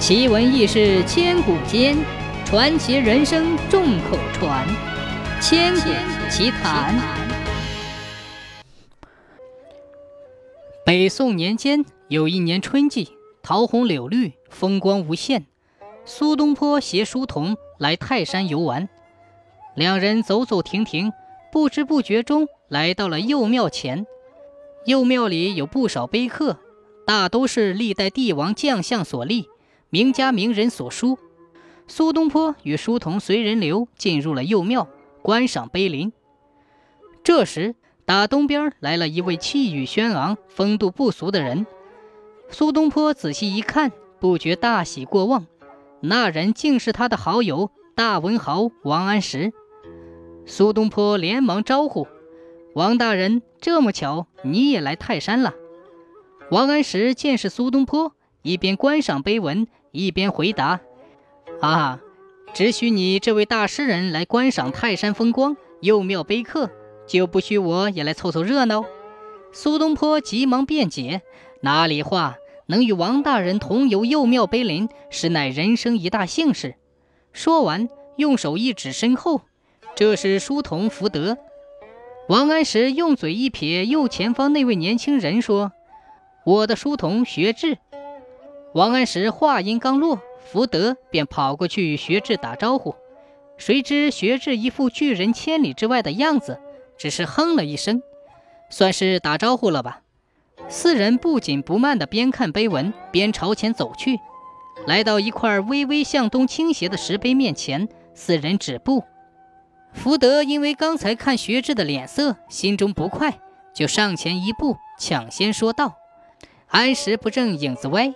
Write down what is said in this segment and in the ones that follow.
奇闻异事千古间，传奇人生众口传。千古奇谈。北宋年间有一年春季，桃红柳绿，风光无限。苏东坡携书童来泰山游玩，两人走走停停，不知不觉中来到了幼庙前。幼庙里有不少碑刻，大都是历代帝王将相所立。名家名人所书，苏东坡与书童随人流进入了幼庙，观赏碑林。这时，打东边来了一位气宇轩昂、风度不俗的人。苏东坡仔细一看，不觉大喜过望。那人竟是他的好友大文豪王安石。苏东坡连忙招呼：“王大人，这么巧，你也来泰山了？”王安石见是苏东坡，一边观赏碑文。一边回答：“啊，只许你这位大诗人来观赏泰山风光、又庙碑刻，就不许我也来凑凑热闹？”苏东坡急忙辩解：“哪里话，能与王大人同游幼庙碑林，实乃人生一大幸事。”说完，用手一指身后：“这是书童福德。”王安石用嘴一撇右前方那位年轻人，说：“我的书童学智。”王安石话音刚落，福德便跑过去与学智打招呼。谁知学智一副拒人千里之外的样子，只是哼了一声，算是打招呼了吧。四人不紧不慢地边看碑文边朝前走去，来到一块微微向东倾斜的石碑面前，四人止步。福德因为刚才看学智的脸色，心中不快，就上前一步，抢先说道：“安石不正影子歪。”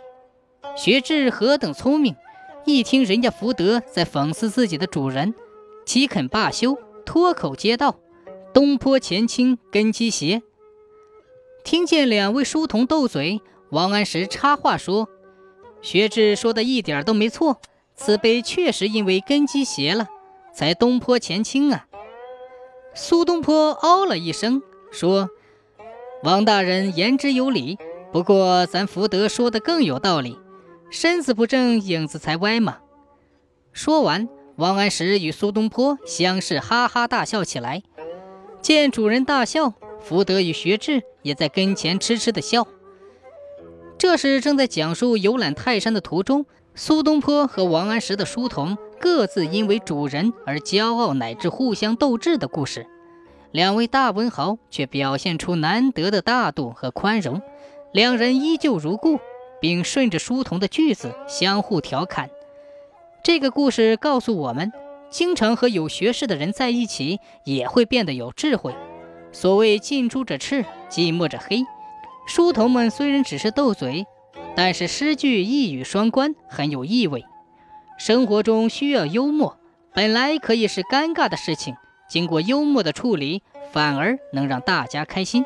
学智何等聪明，一听人家福德在讽刺自己的主人，岂肯罢休，脱口接道：“东坡前倾，根基斜。”听见两位书童斗嘴，王安石插话说：“学智说的一点都没错，此碑确实因为根基斜了，才东坡前倾啊。”苏东坡哦了一声，说：“王大人言之有理，不过咱福德说的更有道理。”身子不正，影子才歪嘛。说完，王安石与苏东坡相视，哈哈大笑起来。见主人大笑，福德与学智也在跟前痴痴的笑。这时正在讲述游览泰山的途中，苏东坡和王安石的书童各自因为主人而骄傲，乃至互相斗智的故事。两位大文豪却表现出难得的大度和宽容，两人依旧如故。并顺着书童的句子相互调侃。这个故事告诉我们，经常和有学识的人在一起，也会变得有智慧。所谓近朱者赤，近墨者黑。书童们虽然只是斗嘴，但是诗句一语双关，很有意味。生活中需要幽默，本来可以是尴尬的事情，经过幽默的处理，反而能让大家开心。